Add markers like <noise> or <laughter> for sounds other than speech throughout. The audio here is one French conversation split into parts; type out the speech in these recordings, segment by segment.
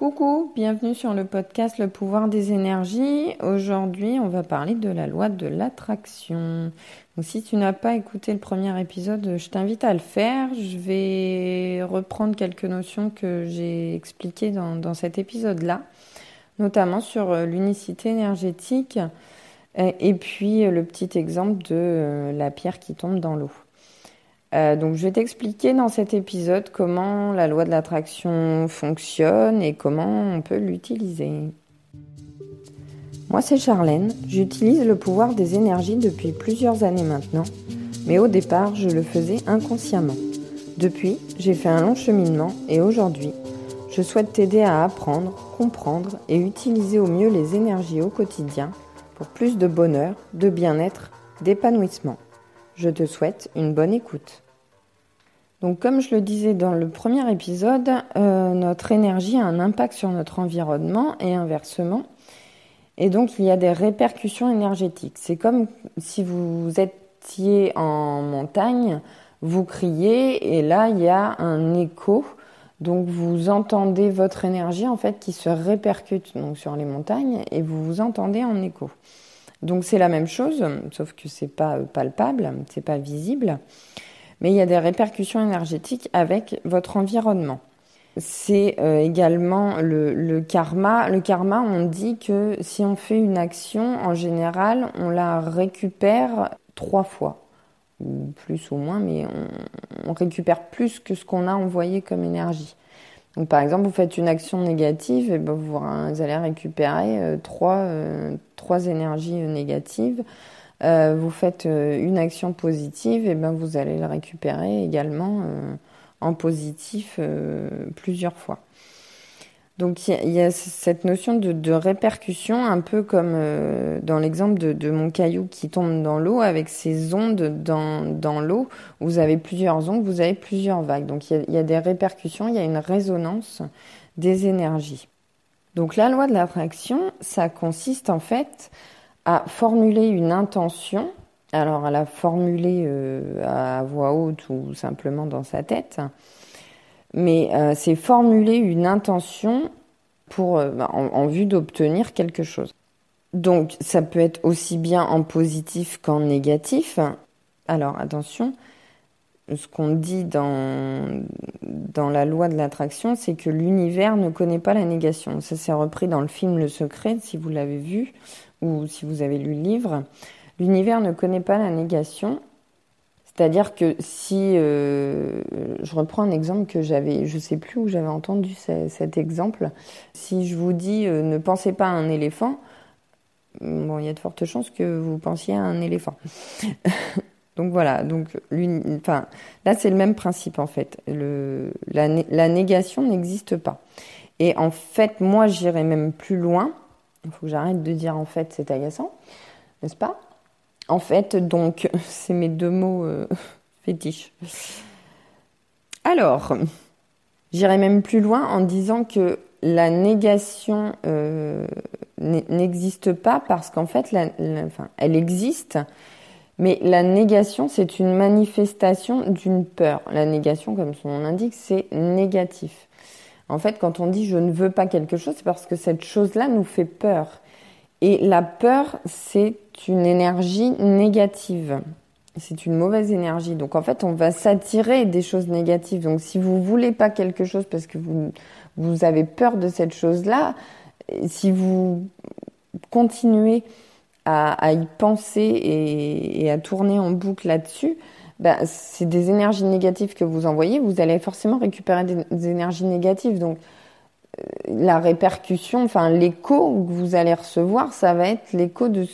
Coucou, bienvenue sur le podcast Le pouvoir des énergies. Aujourd'hui, on va parler de la loi de l'attraction. Donc, si tu n'as pas écouté le premier épisode, je t'invite à le faire. Je vais reprendre quelques notions que j'ai expliquées dans, dans cet épisode-là, notamment sur euh, l'unicité énergétique et puis euh, le petit exemple de euh, la pierre qui tombe dans l'eau. Euh, donc je vais t'expliquer dans cet épisode comment la loi de l'attraction fonctionne et comment on peut l'utiliser. Moi c'est Charlène, j'utilise le pouvoir des énergies depuis plusieurs années maintenant, mais au départ je le faisais inconsciemment. Depuis, j'ai fait un long cheminement et aujourd'hui, je souhaite t'aider à apprendre, comprendre et utiliser au mieux les énergies au quotidien pour plus de bonheur, de bien-être, d'épanouissement. Je te souhaite une bonne écoute. Donc comme je le disais dans le premier épisode, euh, notre énergie a un impact sur notre environnement et inversement. Et donc il y a des répercussions énergétiques. C'est comme si vous étiez en montagne, vous criez et là il y a un écho. Donc vous entendez votre énergie en fait qui se répercute sur les montagnes et vous vous entendez en écho. Donc c'est la même chose, sauf que c'est pas palpable, c'est pas visible, mais il y a des répercussions énergétiques avec votre environnement. C'est euh, également le, karma. Le karma, on dit que si on fait une action, en général, on la récupère trois fois, ou plus ou moins, mais on récupère plus que ce qu'on a envoyé comme énergie. Donc, par exemple, vous faites une action négative, et ben vous, allez récupérer euh, trois, euh, trois énergies négatives. Euh, vous faites une action positive, et ben vous allez le récupérer également en positif plusieurs fois. Donc il y, a cette notion de, répercussion, un peu comme euh, dans l'exemple de, mon caillou qui tombe dans l'eau, avec ces ondes dans, l'eau. Vous avez plusieurs ondes, vous avez plusieurs vagues. Donc il y, a, des répercussions, il y a une résonance des énergies. Donc la loi de l'attraction, ça consiste en fait à formuler une intention. Alors à la formuler euh, à voix haute ou simplement dans sa tête mais euh, c'est formuler une intention euh, bah, en, vue d'obtenir quelque chose. Donc ça peut être aussi bien en positif qu'en négatif. Alors attention, ce qu'on dit dans, dans la loi de l'attraction, c'est que l'univers ne connaît pas la négation. Ça s'est repris dans le film Le Secret, si vous l'avez vu, ou si vous avez lu le livre. L'univers ne connaît pas la négation c'est-à-dire que si euh, je reprends un exemple que j'avais, je sais plus où j'avais entendu cet exemple. Si je vous dis euh, ne pensez pas à un éléphant, bon, il y a de fortes chances que vous pensiez à un éléphant. <laughs> donc voilà, donc enfin là c'est le même principe en fait. La, négation n'existe pas. Et en fait, moi j'irais même plus loin. Il faut que j'arrête de dire en fait c'est agaçant, n'est-ce pas? En fait, donc, <laughs> c'est mes deux mots euh, <laughs> fétiches. Alors, j'irai même plus loin en disant que la négation euh, n'existe pas parce qu'en fait, elle existe, mais la négation, c'est une manifestation d'une peur. La négation, comme son nom l'indique, c'est négatif. En fait, quand on dit je ne veux pas quelque chose, c'est parce que cette chose-là nous fait peur. Et la peur, c'est une énergie négative. C'est une mauvaise énergie. Donc en fait, on va s'attirer des choses négatives. Donc si vous voulez pas quelque chose parce que vous, vous avez peur de cette chose-là, si vous continuez à, y penser et, à tourner en boucle là-dessus, ben, c'est des énergies négatives que vous envoyez. Vous allez forcément récupérer des énergies négatives. Donc la répercussion, enfin l'écho que vous allez recevoir, ça va être l'écho de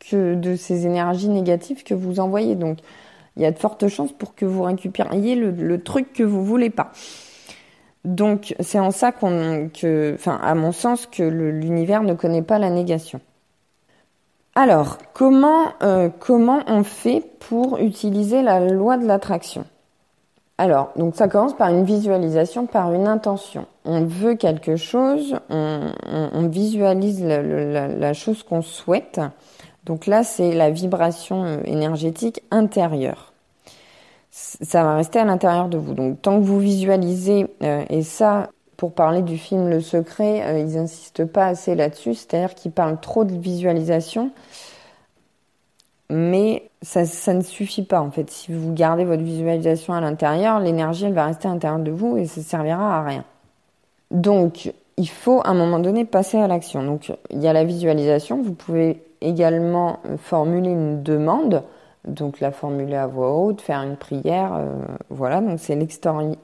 que de ces énergies négatives que vous envoyez. Donc il y a de fortes chances pour que vous récupériez le, truc que vous voulez pas. Donc c'est en ça qu'on que, enfin à mon sens, que l'univers ne connaît pas la négation. Alors comment euh, comment on fait pour utiliser la loi de l'attraction? Alors, donc ça commence par une visualisation, par une intention. On veut quelque chose, on, visualise la, chose qu'on souhaite. Donc là, c'est la vibration euh, énergétique intérieure. Ça va rester à l'intérieur de vous. Donc tant que vous visualisez, euh, et ça, pour parler du film Le Secret, euh, ils insistent pas assez là-dessus, c'est-à-dire qu'ils parlent trop de visualisation, mais ça, ne suffit pas en fait. Si vous gardez votre visualisation à l'intérieur, l'énergie elle va rester à l'intérieur de vous et ça servira à rien. Donc il faut à un moment donné passer à l'action. Donc il y a la visualisation, vous pouvez également formuler une demande, donc la formuler à voix haute, faire une prière, euh, voilà, donc c'est l'extérieur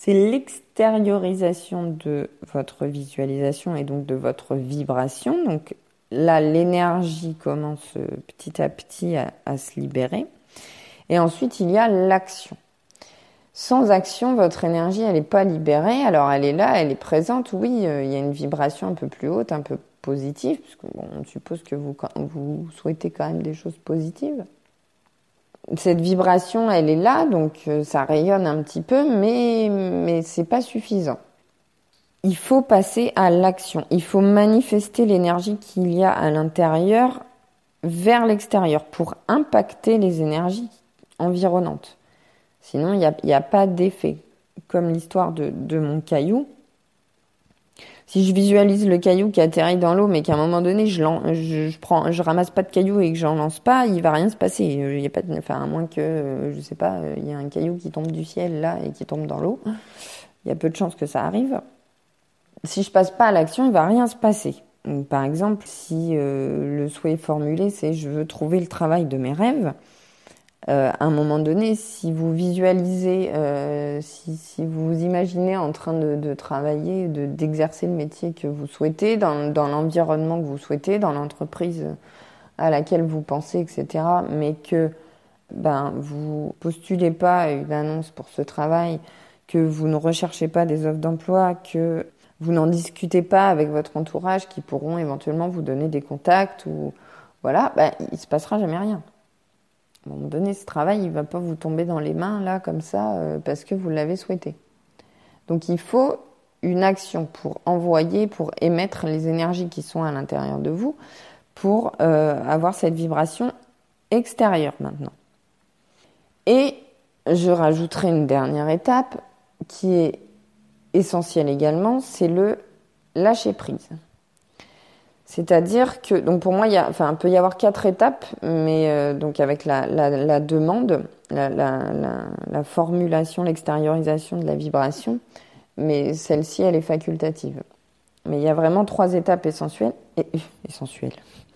c'est l'extériorisation de votre visualisation et donc de votre vibration. Donc là, l'énergie commence petit à petit à, se libérer. Et ensuite, il y a l'action. Sans action, votre énergie, elle n'est pas libérée. Alors, elle est là, elle est présente. Oui, euh, il y a une vibration un peu plus haute, un peu positive, puisque on suppose que vous, vous souhaitez quand même des choses positives cette vibration, elle est là, donc euh, ça rayonne un petit peu, mais, mais c'est pas suffisant. Il faut passer à l'action. Il faut manifester l'énergie qu'il y a à l'intérieur vers l'extérieur pour impacter les énergies environnantes. Sinon, il n'y a, a, pas d'effet. Comme l'histoire de, mon caillou, si je visualise le caillou qui atterrit dans l'eau, mais qu'à un moment donné, je, je, je, je ramasse pas de caillou et que j'en lance pas, il va rien se passer. Il y a pas, enfin, à moins que, je sais pas, il y a un caillou qui tombe du ciel là et qui tombe dans l'eau. Il y a peu de chances que ça arrive. Si je passe pas à l'action, il va rien se passer. par exemple, si euh, le souhait formulé, c'est je veux trouver le travail de mes rêves, euh, à un moment donné, si vous visualisez, euh, si, si, vous vous imaginez en train de, de travailler, d'exercer le métier que vous souhaitez, dans, dans l'environnement que vous souhaitez, dans l'entreprise à laquelle vous pensez, etc., mais que ben, vous postulez pas une annonce pour ce travail, que vous ne recherchez pas des offres d'emploi, que vous n'en discutez pas avec votre entourage qui pourront éventuellement vous donner des contacts ou voilà, ben, il se passera jamais rien. À ce travail, il ne va pas vous tomber dans les mains, là, comme ça, euh, parce que vous l'avez souhaité. Donc il faut une action pour envoyer, pour émettre les énergies qui sont à l'intérieur de vous, pour euh, avoir cette vibration extérieure maintenant. Et je rajouterai une dernière étape qui est essentielle également, c'est le lâcher prise. C'est-à-dire que, donc pour moi, il, y a, enfin, peut y avoir quatre étapes, mais euh, donc avec la, la, demande, la, la formulation, l'extériorisation de la vibration, mais celle-ci, elle est facultative. Mais il y a vraiment trois étapes essentielles, et, essentielles,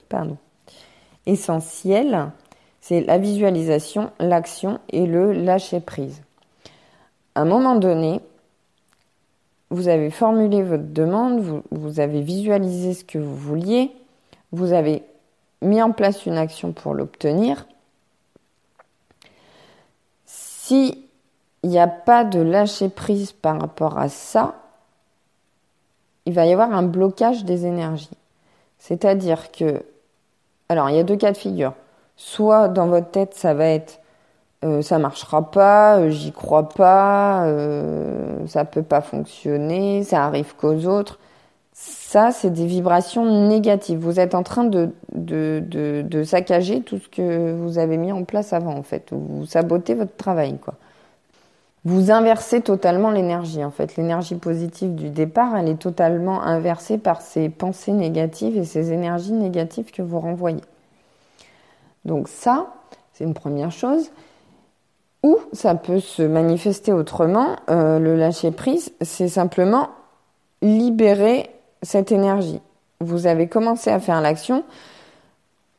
pardon, essentielles, c'est la visualisation, l'action et le lâcher prise. À un moment donné, vous avez formulé votre demande, vous, avez visualisé ce que vous vouliez, vous avez mis en place une action pour l'obtenir. S'il n'y a pas de lâcher prise par rapport à ça, il va y avoir un blocage des énergies. C'est-à-dire que, alors il y a deux cas de figure. Soit dans votre tête, ça va être euh, ça marchera pas, euh, j'y crois pas, euh, ça peut pas fonctionner, ça arrive qu'aux autres. Ça, c'est des vibrations négatives. Vous êtes en train de, de, de, de, saccager tout ce que vous avez mis en place avant, en fait. Vous sabotez votre travail, quoi. Vous inversez totalement l'énergie, en fait. L'énergie positive du départ, elle est totalement inversée par ces pensées négatives et ces énergies négatives que vous renvoyez. Donc ça, c'est une première chose. Ou ça peut se manifester autrement, euh, le lâcher prise, c'est simplement libérer cette énergie. Vous avez commencé à faire l'action.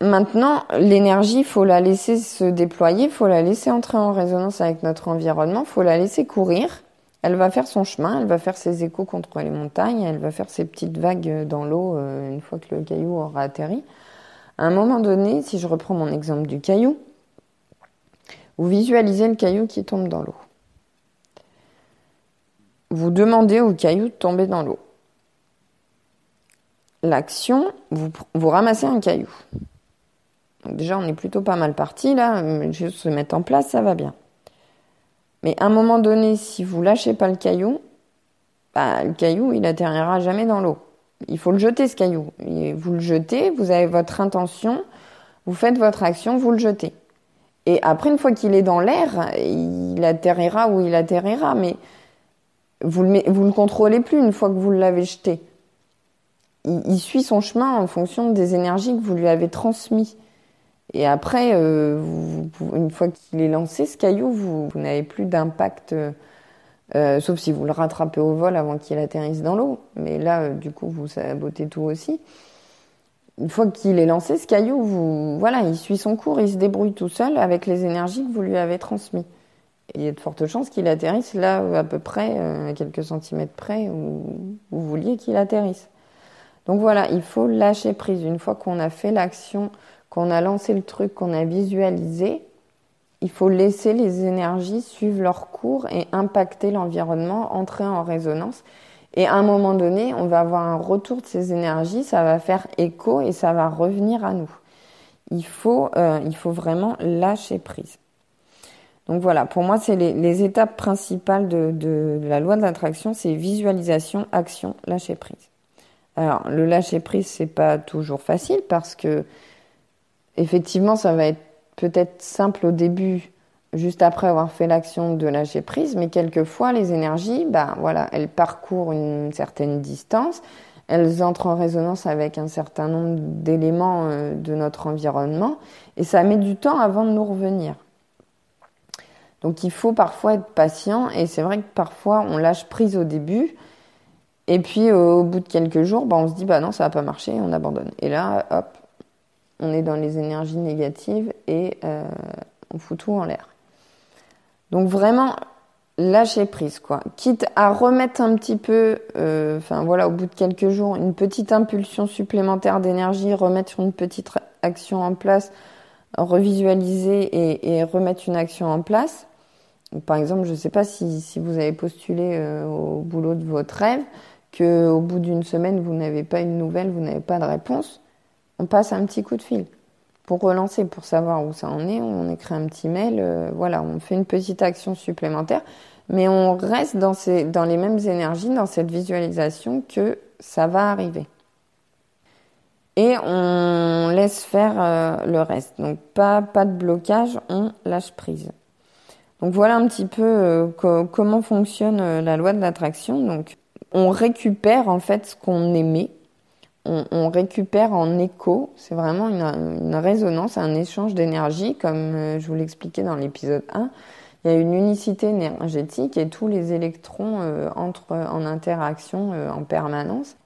Maintenant, l'énergie, il faut la laisser se déployer, il faut la laisser entrer en résonance avec notre environnement, il faut la laisser courir. Elle va faire son chemin, elle va faire ses échos contre les montagnes, elle va faire ses petites vagues dans l'eau euh, une fois que le caillou aura atterri. À un moment donné, si je reprends mon exemple du caillou, vous visualisez le caillou qui tombe dans l'eau. Vous demandez au caillou de tomber dans l'eau. L'action, vous, ramassez un caillou. déjà, on est plutôt pas mal parti là. Juste se mettre en place, ça va bien. Mais à un moment donné, si vous lâchez pas le caillou, bah, le caillou, il atterrira jamais dans l'eau. Il faut le jeter, ce caillou. vous le jetez, vous avez votre intention, vous faites votre action, vous le jetez. Et après, une fois qu'il est dans l'air, il atterrira où il atterrira, mais vous vous le contrôlez plus une fois que vous l'avez jeté. Il, suit son chemin en fonction des énergies que vous lui avez transmises. Et après, euh, une fois qu'il est lancé, ce caillou, vous, n'avez plus d'impact, euh, sauf si vous le rattrapez au vol avant qu'il atterrisse dans l'eau. Mais là, euh, du coup, vous sabotez tout aussi. Une fois qu'il est lancé, ce caillou, vous, voilà, il suit son cours, il se débrouille tout seul avec les énergies que vous lui avez transmises. il y a de fortes chances qu'il atterrisse là, à peu près, à quelques centimètres près, où vous vouliez qu'il atterrisse. Donc voilà, il faut lâcher prise. Une fois qu'on a fait l'action, qu'on a lancé le truc, qu'on a visualisé, il faut laisser les énergies suivre leur cours et impacter l'environnement, entrer en résonance. Et à un moment donné, on va avoir un retour de ces énergies, ça va faire écho et ça va revenir à nous. Il faut, euh, il faut vraiment lâcher prise. Donc voilà, pour moi, c'est les, étapes principales de, de la loi de l'attraction, c'est visualisation, action, lâcher prise. Alors, le lâcher prise, c'est pas toujours facile parce que effectivement, ça va être peut-être simple au début, juste après avoir fait l'action de lâcher prise, mais quelquefois, les énergies, ben voilà, elles parcourent une certaine distance, elles entrent en résonance avec un certain nombre d'éléments euh, de notre environnement, et ça met du temps avant de nous revenir. Donc il faut parfois être patient, et c'est vrai que parfois on lâche prise au début, et puis au bout de quelques jours, ben, on se dit bah non, ça va pas marcher, on abandonne. Et là, hop, on est dans les énergies négatives et euh, on fout tout en l'air. Donc vraiment, lâcher prise, quoi. Quitte à remettre un petit peu, euh, enfin voilà, au bout de quelques jours, une petite impulsion supplémentaire d'énergie, remettre une petite action en place, revisualiser et, et remettre une action en place. Par exemple, je ne sais pas si, si, vous avez postulé euh, au boulot de votre rêve, qu'au bout d'une semaine, vous n'avez pas une nouvelle, vous n'avez pas de réponse on passe un petit coup de fil pour relancer, pour savoir où ça en est. On écrit un petit mail, euh, voilà, on fait une petite action supplémentaire, mais on reste dans, ces, dans les mêmes énergies, dans cette visualisation que ça va arriver. Et on laisse faire euh, le reste. Donc pas, pas de blocage, on lâche prise. Donc voilà un petit peu euh, comment fonctionne la loi de l'attraction. Donc on récupère en fait ce qu'on aimait on, récupère en écho, c'est vraiment une, résonance, un échange d'énergie, comme euh, je vous l'expliquais dans l'épisode 1. Il y a une unicité énergétique et tous les électrons euh, entrent en interaction euh, en permanence.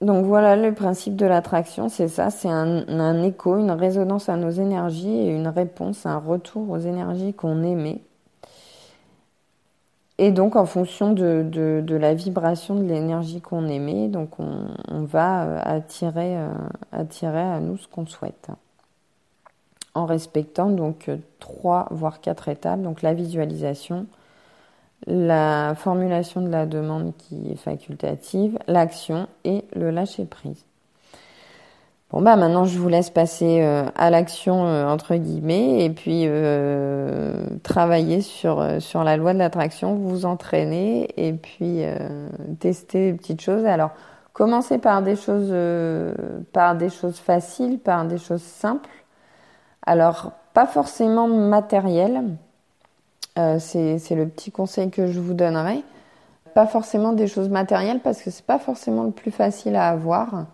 Donc voilà, le principe de l'attraction, c'est ça, c'est un, un, écho, une résonance à nos énergies et une réponse, un retour aux énergies qu'on aimait. Et donc, en fonction de, la vibration de l'énergie qu'on émet, on, va euh, attirer, euh, attirer à nous ce qu'on souhaite. En respectant donc trois voire quatre étapes, donc la visualisation, la formulation de la demande qui est facultative, l'action et le lâcher prise. Bon bah maintenant je vous laisse passer euh, à l'action euh, entre guillemets et puis euh, travailler sur sur la loi de l'attraction, vous entraîner et puis tester des petites choses. Alors commencez par des choses par des choses faciles, par des choses simples. Alors pas forcément matérielles. c'est c'est le petit conseil que je vous donnerai. Pas forcément des choses matérielles parce que c'est pas forcément le plus facile à avoir.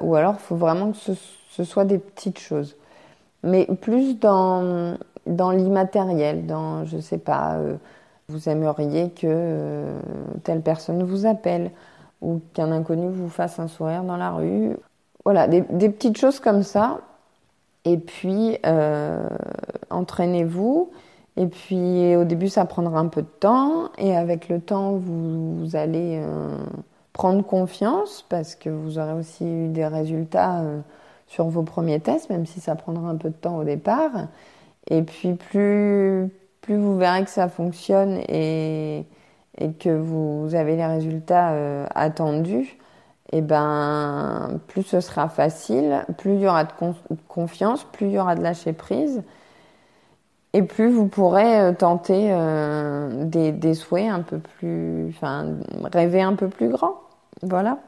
Ou alors, il faut vraiment que ce, soit des petites choses. Mais plus dans, l'immatériel, dans, je sais pas, euh, vous aimeriez que euh, telle personne vous appelle ou qu'un inconnu vous fasse un sourire dans la rue. Voilà, des, petites choses comme ça. Et puis, euh, entraînez-vous. Et puis, au début, ça prendra un peu de temps. Et avec le temps, vous allez prendre confiance parce que vous aurez aussi eu des résultats euh, sur vos premiers tests, même si ça prendra un peu de temps au départ. Et puis plus, plus vous verrez que ça fonctionne et, et que vous avez les résultats euh, attendus, et eh ben plus ce sera facile, plus il y aura de confiance, plus il y aura de lâcher prise. Et plus vous pourrez euh, tenter des, des, souhaits un peu plus, enfin, rêver un peu plus grand. Voilà.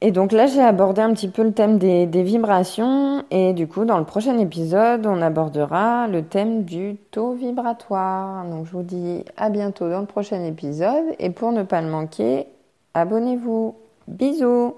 Et donc là, j'ai abordé un petit peu le thème des, des, vibrations. Et du coup, dans le prochain épisode, on abordera le thème du taux vibratoire. Donc je vous dis à bientôt dans le prochain épisode. Et pour ne pas le manquer, abonnez-vous. Bisous